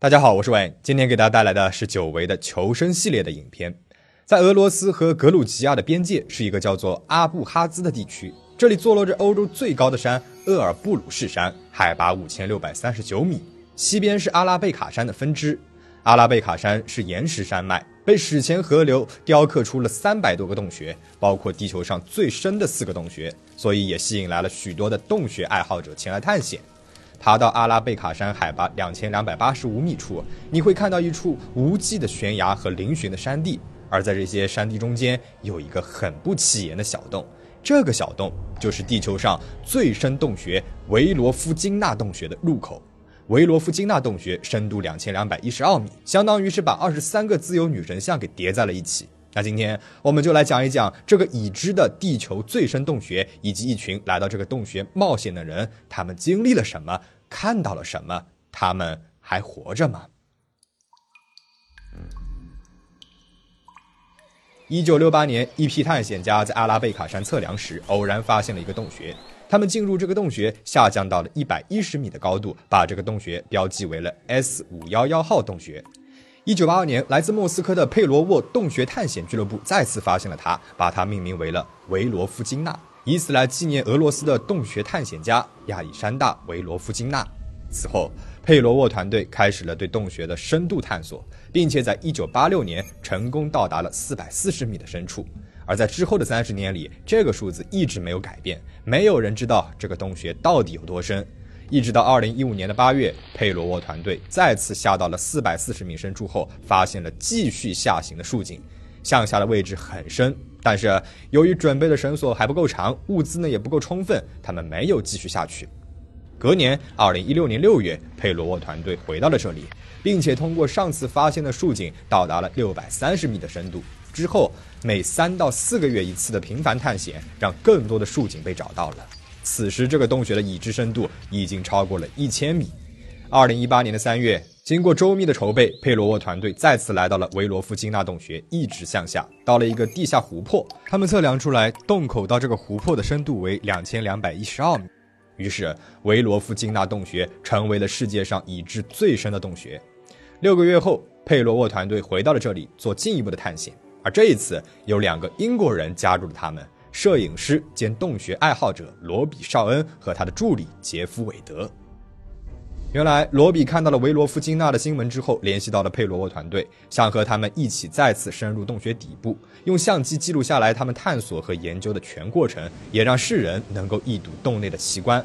大家好，我是伟，今天给大家带来的是久违的求生系列的影片。在俄罗斯和格鲁吉亚的边界是一个叫做阿布哈兹的地区，这里坐落着欧洲最高的山厄尔布鲁士山，海拔五千六百三十九米。西边是阿拉贝卡山的分支，阿拉贝卡山是岩石山脉，被史前河流雕刻出了三百多个洞穴，包括地球上最深的四个洞穴，所以也吸引来了许多的洞穴爱好者前来探险。爬到阿拉贝卡山海拔两千两百八十五米处，你会看到一处无际的悬崖和嶙峋的山地。而在这些山地中间，有一个很不起眼的小洞，这个小洞就是地球上最深洞穴维罗夫金纳洞穴的入口。维罗夫金纳洞穴深度两千两百一十二米，相当于是把二十三个自由女神像给叠在了一起。那今天我们就来讲一讲这个已知的地球最深洞穴，以及一群来到这个洞穴冒险的人，他们经历了什么，看到了什么，他们还活着吗？一九六八年，一批探险家在阿拉贝卡山测量时，偶然发现了一个洞穴。他们进入这个洞穴，下降到了一百一十米的高度，把这个洞穴标记为了 S 五幺幺号洞穴。一九八二年，来自莫斯科的佩罗沃洞穴探险俱乐部再次发现了它，把它命名为了维罗夫金娜，以此来纪念俄罗斯的洞穴探险家亚历山大·维罗夫金娜。此后，佩罗沃团队开始了对洞穴的深度探索，并且在1986年成功到达了440米的深处。而在之后的三十年里，这个数字一直没有改变，没有人知道这个洞穴到底有多深。一直到2015年的8月，佩罗沃团队再次下到了440米深处后，发现了继续下行的竖井，向下的位置很深，但是由于准备的绳索还不够长，物资呢也不够充分，他们没有继续下去。隔年，二零一六年六月，佩罗沃团队回到了这里，并且通过上次发现的竖井到达了六百三十米的深度。之后，每三到四个月一次的频繁探险，让更多的竖井被找到了。此时，这个洞穴的已知深度已经超过了一千米。二零一八年的三月，经过周密的筹备，佩罗沃团队再次来到了维罗夫金纳洞穴，一直向下，到了一个地下湖泊。他们测量出来，洞口到这个湖泊的深度为两千两百一十二米。于是，维罗夫金纳洞穴成为了世界上已知最深的洞穴。六个月后，佩罗沃团队回到了这里做进一步的探险，而这一次有两个英国人加入了他们：摄影师兼洞穴爱好者罗比·绍恩和他的助理杰夫·韦德。原来，罗比看到了维罗夫金纳的新闻之后，联系到了佩罗沃团队，想和他们一起再次深入洞穴底部，用相机记录下来他们探索和研究的全过程，也让世人能够一睹洞内的奇观。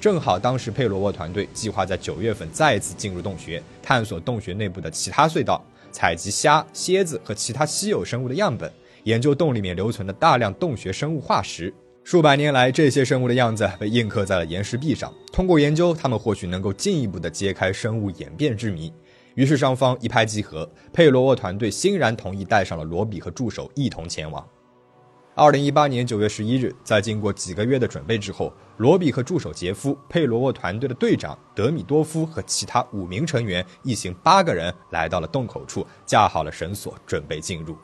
正好当时佩罗沃团队计划在九月份再次进入洞穴，探索洞穴内部的其他隧道，采集虾、蝎子和其他稀有生物的样本，研究洞里面留存的大量洞穴生物化石。数百年来，这些生物的样子被印刻在了岩石壁上。通过研究，他们或许能够进一步的揭开生物演变之谜。于是双方一拍即合，佩罗沃团队欣然同意带上了罗比和助手一同前往。二零一八年九月十一日，在经过几个月的准备之后，罗比和助手杰夫、佩罗沃团队的队长德米多夫和其他五名成员一行八个人来到了洞口处，架好了绳索，准备进入。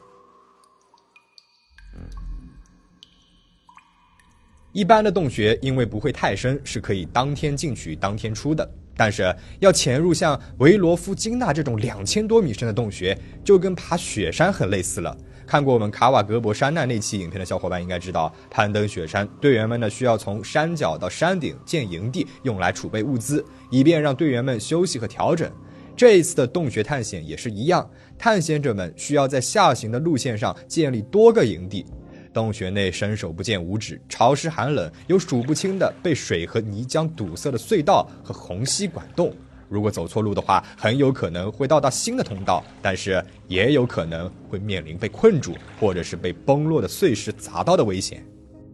一般的洞穴因为不会太深，是可以当天进去当天出的。但是要潜入像维罗夫金纳这种两千多米深的洞穴，就跟爬雪山很类似了。看过我们卡瓦格博山难那期影片的小伙伴应该知道，攀登雪山，队员们呢需要从山脚到山顶建营地，用来储备物资，以便让队员们休息和调整。这一次的洞穴探险也是一样，探险者们需要在下行的路线上建立多个营地。洞穴内伸手不见五指，潮湿寒冷，有数不清的被水和泥浆堵塞的隧道和虹吸管洞。如果走错路的话，很有可能会到达新的通道，但是也有可能会面临被困住，或者是被崩落的碎石砸到的危险。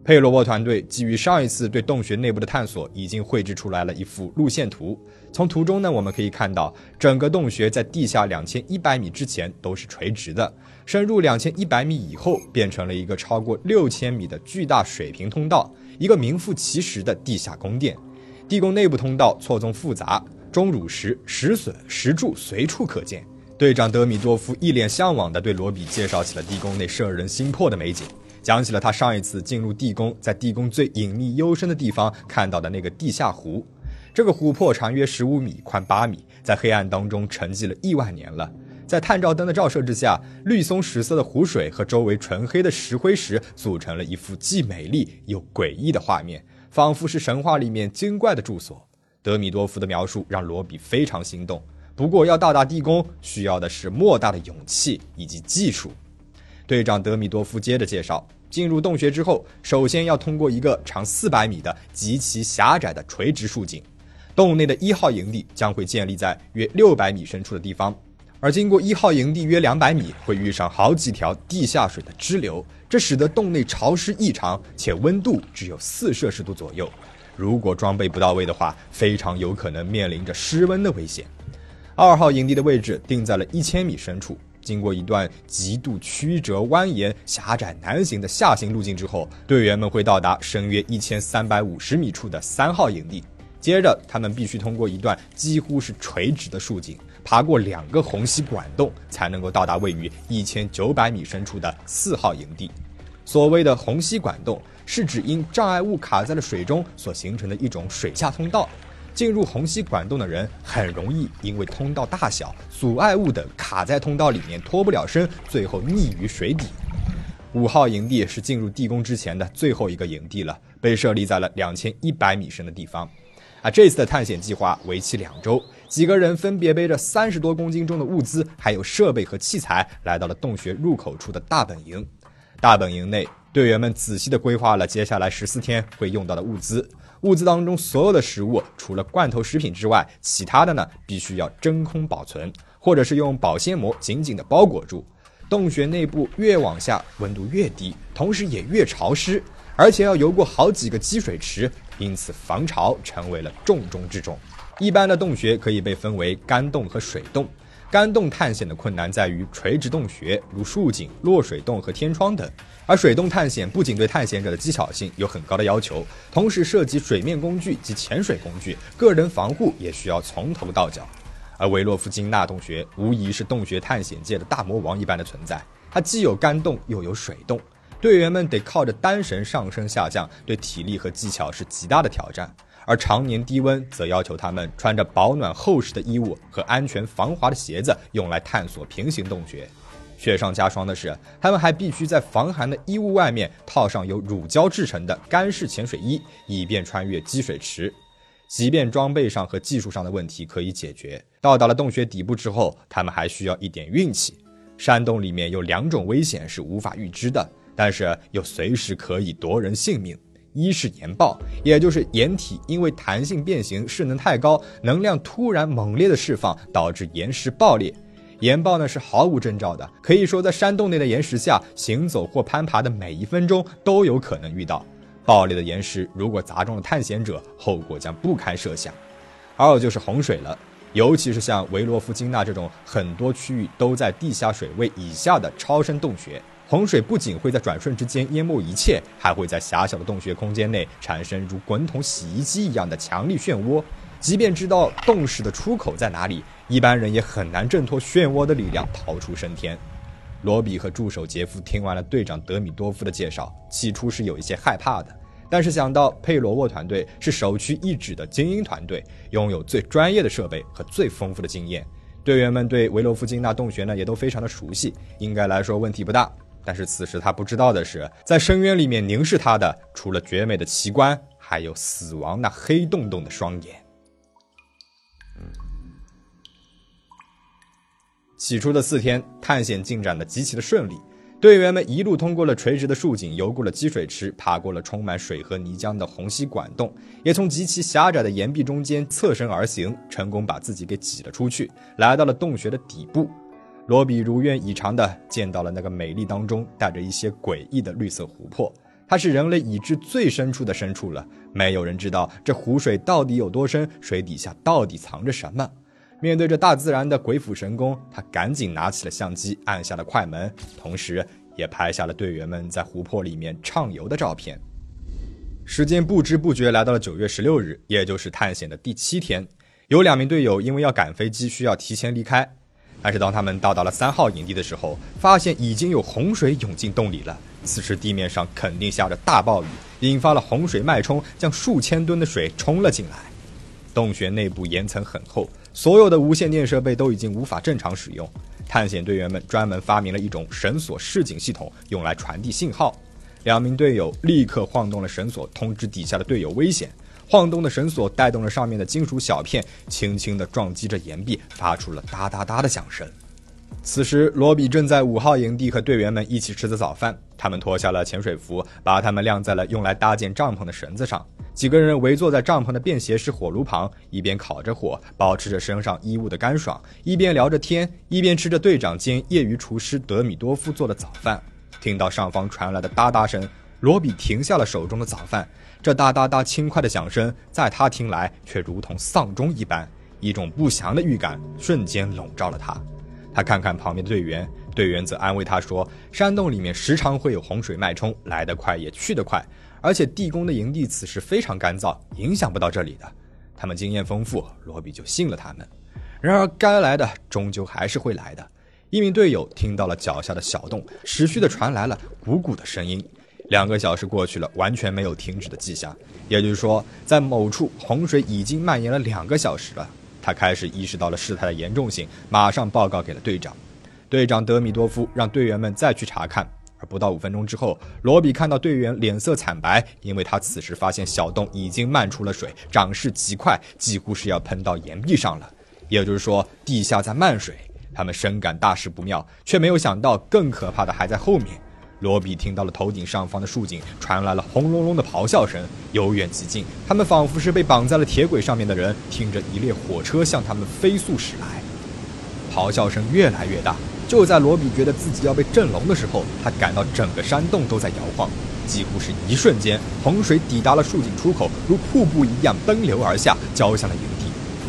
佩罗沃团队基于上一次对洞穴内部的探索，已经绘制出来了一幅路线图。从图中呢，我们可以看到，整个洞穴在地下两千一百米之前都是垂直的，深入两千一百米以后，变成了一个超过六千米的巨大水平通道，一个名副其实的地下宫殿。地宫内部通道错综复杂，钟乳石、石笋、石柱随处可见。队长德米多夫一脸向往地对罗比介绍起了地宫内摄人心魄的美景。讲起了他上一次进入地宫，在地宫最隐秘幽深的地方看到的那个地下湖。这个湖泊长约十五米，宽八米，在黑暗当中沉寂了亿万年了。在探照灯的照射之下，绿松石色的湖水和周围纯黑的石灰石组成了一幅既美丽又诡异的画面，仿佛是神话里面精怪的住所。德米多夫的描述让罗比非常心动。不过，要到达地宫，需要的是莫大的勇气以及技术。队长德米多夫接着介绍。进入洞穴之后，首先要通过一个长四百米的极其狭窄的垂直竖井。洞内的一号营地将会建立在约六百米深处的地方，而经过一号营地约两百米，会遇上好几条地下水的支流，这使得洞内潮湿异常，且温度只有四摄氏度左右。如果装备不到位的话，非常有可能面临着失温的危险。二号营地的位置定在了一千米深处。经过一段极度曲折蜿蜒、狭窄难行的下行路径之后，队员们会到达深约一千三百五十米处的三号营地。接着，他们必须通过一段几乎是垂直的竖井，爬过两个虹吸管洞，才能够到达位于一千九百米深处的四号营地。所谓的虹吸管洞，是指因障碍物卡在了水中所形成的一种水下通道。进入虹吸管洞的人很容易因为通道大小、阻碍物等卡在通道里面脱不了身，最后溺于水底。五号营地是进入地宫之前的最后一个营地了，被设立在了两千一百米深的地方。啊，这次的探险计划为期两周，几个人分别背着三十多公斤重的物资，还有设备和器材，来到了洞穴入口处的大本营。大本营内，队员们仔细地规划了接下来十四天会用到的物资。物资当中所有的食物，除了罐头食品之外，其他的呢必须要真空保存，或者是用保鲜膜紧紧的包裹住。洞穴内部越往下温度越低，同时也越潮湿，而且要游过好几个积水池，因此防潮成为了重中之重。一般的洞穴可以被分为干洞和水洞。干洞探险的困难在于垂直洞穴，如竖井、落水洞和天窗等；而水洞探险不仅对探险者的技巧性有很高的要求，同时涉及水面工具及潜水工具，个人防护也需要从头到脚。而维洛夫金纳洞穴无疑是洞穴探险界的大魔王一般的存在，它既有干洞又有水洞，队员们得靠着单绳上升下降，对体力和技巧是极大的挑战。而常年低温则要求他们穿着保暖厚实的衣物和安全防滑的鞋子，用来探索平行洞穴。雪上加霜的是，他们还必须在防寒的衣物外面套上由乳胶制成的干式潜水衣，以便穿越积水池。即便装备上和技术上的问题可以解决，到达了洞穴底部之后，他们还需要一点运气。山洞里面有两种危险是无法预知的，但是又随时可以夺人性命。一是岩爆，也就是岩体因为弹性变形、势能太高，能量突然猛烈的释放，导致岩石爆裂。岩爆呢是毫无征兆的，可以说在山洞内的岩石下行走或攀爬的每一分钟都有可能遇到爆裂的岩石。如果砸中了探险者，后果将不堪设想。二就是洪水了，尤其是像维罗夫金纳这种很多区域都在地下水位以下的超深洞穴。洪水不仅会在转瞬之间淹没一切，还会在狭小的洞穴空间内产生如滚筒洗衣机一样的强力漩涡。即便知道洞室的出口在哪里，一般人也很难挣脱漩涡的力量逃出升天。罗比和助手杰夫听完了队长德米多夫的介绍，起初是有一些害怕的，但是想到佩罗沃团队是首屈一指的精英团队，拥有最专业的设备和最丰富的经验，队员们对维罗夫金纳洞穴呢也都非常的熟悉，应该来说问题不大。但是此时他不知道的是，在深渊里面凝视他的，除了绝美的奇观，还有死亡那黑洞洞的双眼。起初的四天探险进展的极其的顺利，队员们一路通过了垂直的竖井，游过了积水池，爬过了充满水和泥浆的虹吸管洞，也从极其狭窄的岩壁中间侧身而行，成功把自己给挤了出去，来到了洞穴的底部。罗比如愿以偿地见到了那个美丽当中带着一些诡异的绿色湖泊，它是人类已知最深处的深处了。没有人知道这湖水到底有多深，水底下到底藏着什么。面对着大自然的鬼斧神工，他赶紧拿起了相机，按下了快门，同时也拍下了队员们在湖泊里面畅游的照片。时间不知不觉来到了九月十六日，也就是探险的第七天。有两名队友因为要赶飞机，需要提前离开。但是当他们到达了三号营地的时候，发现已经有洪水涌进洞里了。此时地面上肯定下着大暴雨，引发了洪水脉冲，将数千吨的水冲了进来。洞穴内部岩层很厚，所有的无线电设备都已经无法正常使用。探险队员们专门发明了一种绳索示警系统，用来传递信号。两名队友立刻晃动了绳索，通知底下的队友危险。晃动的绳索带动了上面的金属小片，轻轻地撞击着岩壁，发出了哒哒哒的响声。此时，罗比正在五号营地和队员们一起吃着早饭。他们脱下了潜水服，把它们晾在了用来搭建帐篷的绳子上。几个人围坐在帐篷的便携式火炉旁，一边烤着火，保持着身上衣物的干爽，一边聊着天，一边吃着队长兼业余厨师德米多夫做的早饭。听到上方传来的哒哒声，罗比停下了手中的早饭。这哒哒哒轻快的响声，在他听来却如同丧钟一般，一种不祥的预感瞬间笼罩了他。他看看旁边的队员，队员则安慰他说：“山洞里面时常会有洪水脉冲，来得快也去得快，而且地宫的营地此时非常干燥，影响不到这里的。他们经验丰富，罗比就信了他们。然而，该来的终究还是会来的。一名队友听到了脚下的小洞持续的传来了鼓鼓的声音，两个小时过去了，完全没有停止的迹象。也就是说，在某处洪水已经蔓延了两个小时了。”他开始意识到了事态的严重性，马上报告给了队长。队长德米多夫让队员们再去查看。而不到五分钟之后，罗比看到队员脸色惨白，因为他此时发现小洞已经漫出了水，涨势极快，几乎是要喷到岩壁上了。也就是说，地下在漫水。他们深感大事不妙，却没有想到更可怕的还在后面。罗比听到了头顶上方的竖井传来了轰隆隆的咆哮声，由远及近，他们仿佛是被绑在了铁轨上面的人，听着一列火车向他们飞速驶来。咆哮声越来越大，就在罗比觉得自己要被震聋的时候，他感到整个山洞都在摇晃，几乎是一瞬间，洪水抵达了竖井出口，如瀑布一样奔流而下，浇向了营。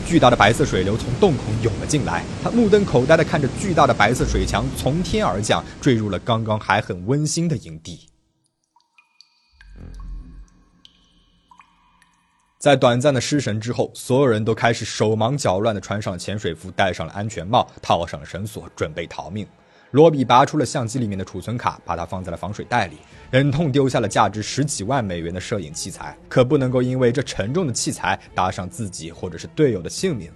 巨大的白色水流从洞口涌了进来，他目瞪口呆的看着巨大的白色水墙从天而降，坠入了刚刚还很温馨的营地。在短暂的失神之后，所有人都开始手忙脚乱的穿上潜水服，戴上了安全帽，套上了绳索，准备逃命。罗比拔出了相机里面的储存卡，把它放在了防水袋里，忍痛丢下了价值十几万美元的摄影器材，可不能够因为这沉重的器材搭上自己或者是队友的性命。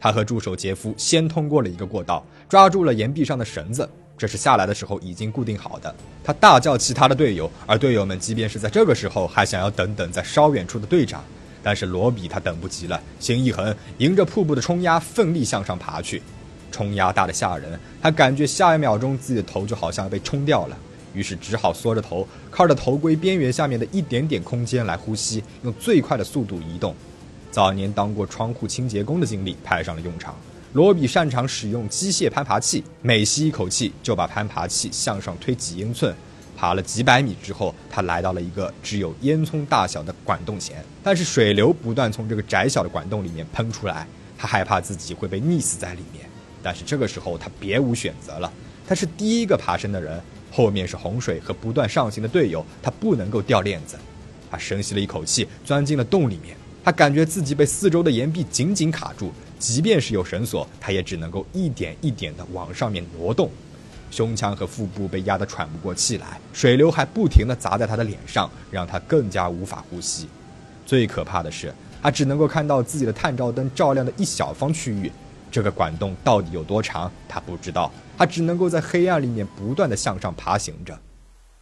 他和助手杰夫先通过了一个过道，抓住了岩壁上的绳子，这是下来的时候已经固定好的。他大叫其他的队友，而队友们即便是在这个时候还想要等等在稍远处的队长，但是罗比他等不及了，心一横，迎着瀑布的冲压奋力向上爬去。冲压大的吓人，他感觉下一秒钟自己的头就好像被冲掉了，于是只好缩着头，靠着头盔边缘下面的一点点空间来呼吸，用最快的速度移动。早年当过窗户清洁工的经历派上了用场，罗比擅长使用机械攀爬器，每吸一口气就把攀爬器向上推几英寸。爬了几百米之后，他来到了一个只有烟囱大小的管洞前，但是水流不断从这个窄小的管洞里面喷出来，他害怕自己会被溺死在里面。但是这个时候他别无选择了，他是第一个爬升的人，后面是洪水和不断上行的队友，他不能够掉链子。他深吸了一口气，钻进了洞里面。他感觉自己被四周的岩壁紧紧卡住，即便是有绳索，他也只能够一点一点地往上面挪动。胸腔和腹部被压得喘不过气来，水流还不停地砸在他的脸上，让他更加无法呼吸。最可怕的是，他只能够看到自己的探照灯照亮的一小方区域。这个管洞到底有多长？他不知道，他只能够在黑暗里面不断的向上爬行着。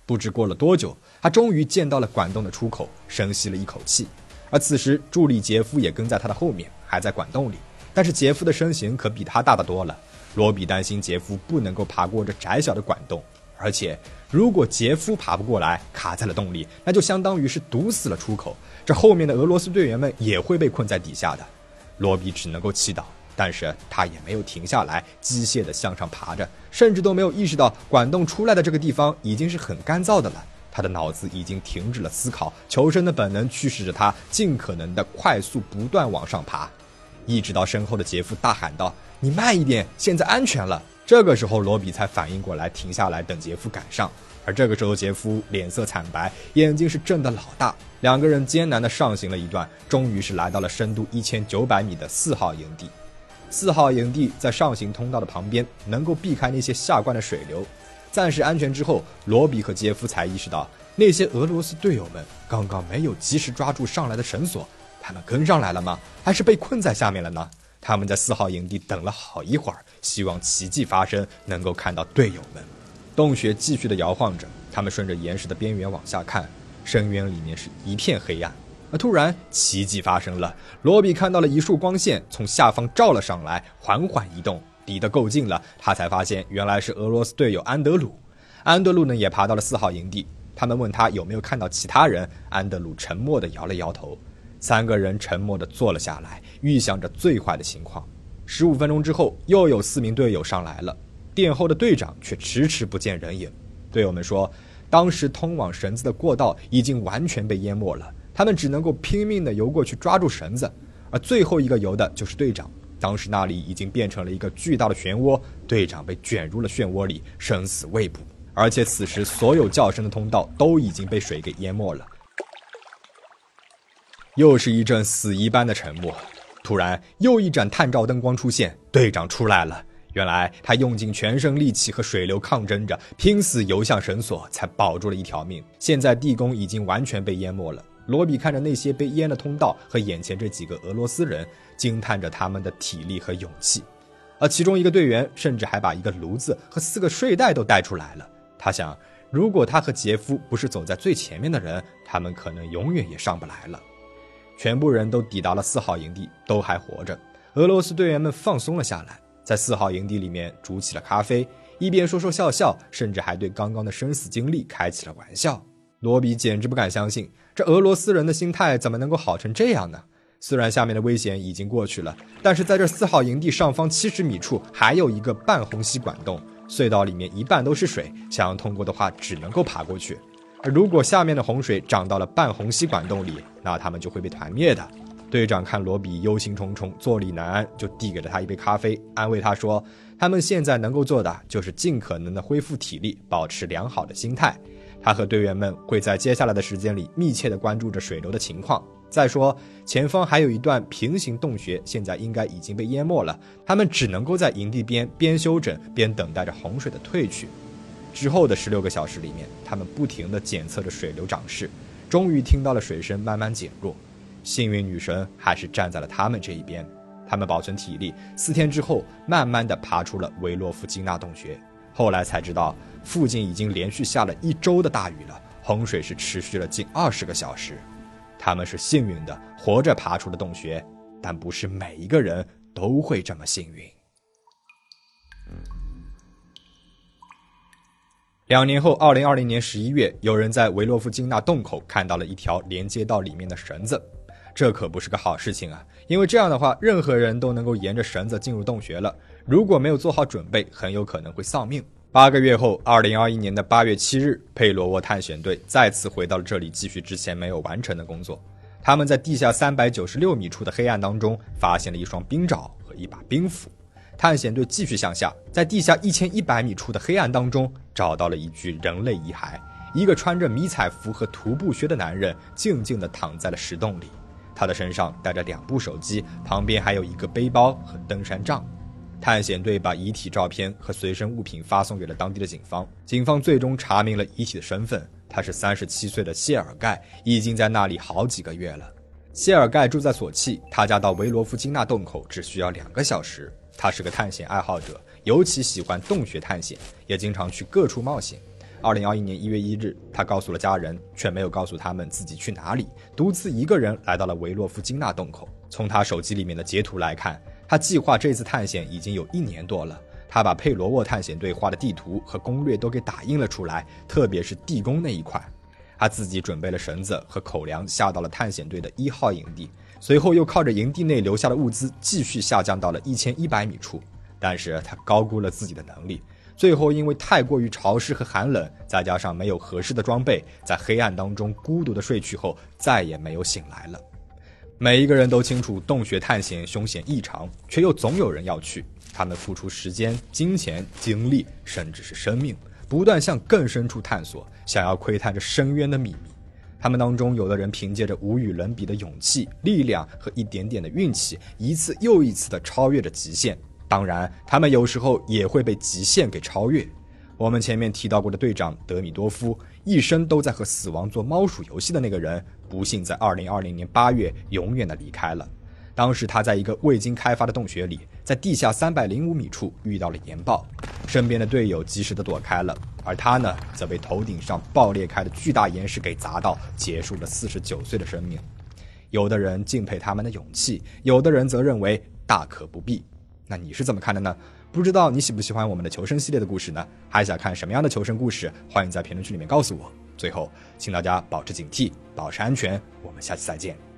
不知过了多久，他终于见到了管洞的出口，深吸了一口气。而此时，助理杰夫也跟在他的后面，还在管洞里。但是杰夫的身形可比他大得多了。罗比担心杰夫不能够爬过这窄小的管洞，而且如果杰夫爬不过来，卡在了洞里，那就相当于是堵死了出口，这后面的俄罗斯队员们也会被困在底下的。罗比只能够祈祷。但是他也没有停下来，机械地向上爬着，甚至都没有意识到管洞出来的这个地方已经是很干燥的了。他的脑子已经停止了思考，求生的本能驱使着他尽可能的快速不断往上爬，一直到身后的杰夫大喊道：“你慢一点，现在安全了。”这个时候，罗比才反应过来，停下来等杰夫赶上。而这个时候，杰夫脸色惨白，眼睛是睁得老大。两个人艰难地上行了一段，终于是来到了深度一千九百米的四号营地。四号营地在上行通道的旁边，能够避开那些下灌的水流，暂时安全之后，罗比和杰夫才意识到，那些俄罗斯队友们刚刚没有及时抓住上来的绳索，他们跟上来了吗？还是被困在下面了呢？他们在四号营地等了好一会儿，希望奇迹发生，能够看到队友们。洞穴继续的摇晃着，他们顺着岩石的边缘往下看，深渊里面是一片黑暗。突然，奇迹发生了，罗比看到了一束光线从下方照了上来，缓缓移动，离得够近了，他才发现原来是俄罗斯队友安德鲁。安德鲁呢也爬到了四号营地，他们问他有没有看到其他人，安德鲁沉默地摇了摇头。三个人沉默地坐了下来，预想着最坏的情况。十五分钟之后，又有四名队友上来了，殿后的队长却迟迟不见人影。队友们说，当时通往绳子的过道已经完全被淹没了。他们只能够拼命地游过去抓住绳子，而最后一个游的就是队长。当时那里已经变成了一个巨大的漩涡，队长被卷入了漩涡里，生死未卜。而且此时所有叫声的通道都已经被水给淹没了。又是一阵死一般的沉默。突然，又一盏探照灯光出现，队长出来了。原来他用尽全身力气和水流抗争着，拼死游向绳索，才保住了一条命。现在地宫已经完全被淹没了。罗比看着那些被淹的通道和眼前这几个俄罗斯人，惊叹着他们的体力和勇气。而其中一个队员甚至还把一个炉子和四个睡袋都带出来了。他想，如果他和杰夫不是走在最前面的人，他们可能永远也上不来了。全部人都抵达了四号营地，都还活着。俄罗斯队员们放松了下来，在四号营地里面煮起了咖啡，一边说说笑笑，甚至还对刚刚的生死经历开起了玩笑。罗比简直不敢相信。这俄罗斯人的心态怎么能够好成这样呢？虽然下面的危险已经过去了，但是在这四号营地上方七十米处还有一个半虹吸管洞，隧道里面一半都是水，想要通过的话只能够爬过去。而如果下面的洪水涨到了半虹吸管洞里，那他们就会被团灭的。队长看罗比忧心忡忡、坐立难安，就递给了他一杯咖啡，安慰他说：“他们现在能够做的就是尽可能的恢复体力，保持良好的心态。”他和队员们会在接下来的时间里密切地关注着水流的情况。再说，前方还有一段平行洞穴，现在应该已经被淹没了。他们只能够在营地边边休整边等待着洪水的退去。之后的十六个小时里面，他们不停地检测着水流涨势，终于听到了水声慢慢减弱。幸运女神还是站在了他们这一边。他们保存体力，四天之后，慢慢地爬出了维洛夫金纳洞穴。后来才知道。附近已经连续下了一周的大雨了，洪水是持续了近二十个小时。他们是幸运的，活着爬出了洞穴，但不是每一个人都会这么幸运。两年后，二零二零年十一月，有人在维洛夫金纳洞口看到了一条连接到里面的绳子，这可不是个好事情啊！因为这样的话，任何人都能够沿着绳子进入洞穴了，如果没有做好准备，很有可能会丧命。八个月后，二零二一年的八月七日，佩罗沃探险队再次回到了这里，继续之前没有完成的工作。他们在地下三百九十六米处的黑暗当中，发现了一双冰爪和一把冰斧。探险队继续向下，在地下一千一百米处的黑暗当中，找到了一具人类遗骸。一个穿着迷彩服和徒步靴的男人，静静地躺在了石洞里。他的身上带着两部手机，旁边还有一个背包和登山杖。探险队把遗体照片和随身物品发送给了当地的警方。警方最终查明了遗体的身份，他是三十七岁的谢尔盖，已经在那里好几个月了。谢尔盖住在索契，他家到维罗夫金纳洞口只需要两个小时。他是个探险爱好者，尤其喜欢洞穴探险，也经常去各处冒险。二零二一年一月一日，他告诉了家人，却没有告诉他们自己去哪里，独自一个人来到了维洛夫金纳洞口。从他手机里面的截图来看。他计划这次探险已经有一年多了。他把佩罗沃探险队画的地图和攻略都给打印了出来，特别是地宫那一块。他自己准备了绳子和口粮，下到了探险队的一号营地，随后又靠着营地内留下的物资，继续下降到了一千一百米处。但是他高估了自己的能力，最后因为太过于潮湿和寒冷，再加上没有合适的装备，在黑暗当中孤独的睡去后，再也没有醒来了。每一个人都清楚洞穴探险凶险异常，却又总有人要去。他们付出时间、金钱、精力，甚至是生命，不断向更深处探索，想要窥探这深渊的秘密。他们当中，有的人凭借着无与伦比的勇气、力量和一点点的运气，一次又一次地超越着极限。当然，他们有时候也会被极限给超越。我们前面提到过的队长德米多夫，一生都在和死亡做猫鼠游戏的那个人。不幸在2020年8月永远的离开了。当时他在一个未经开发的洞穴里，在地下305米处遇到了岩爆，身边的队友及时的躲开了，而他呢，则被头顶上爆裂开的巨大岩石给砸到，结束了49岁的生命。有的人敬佩他们的勇气，有的人则认为大可不必。那你是怎么看的呢？不知道你喜不喜欢我们的求生系列的故事呢？还想看什么样的求生故事？欢迎在评论区里面告诉我。最后，请大家保持警惕，保持安全。我们下期再见。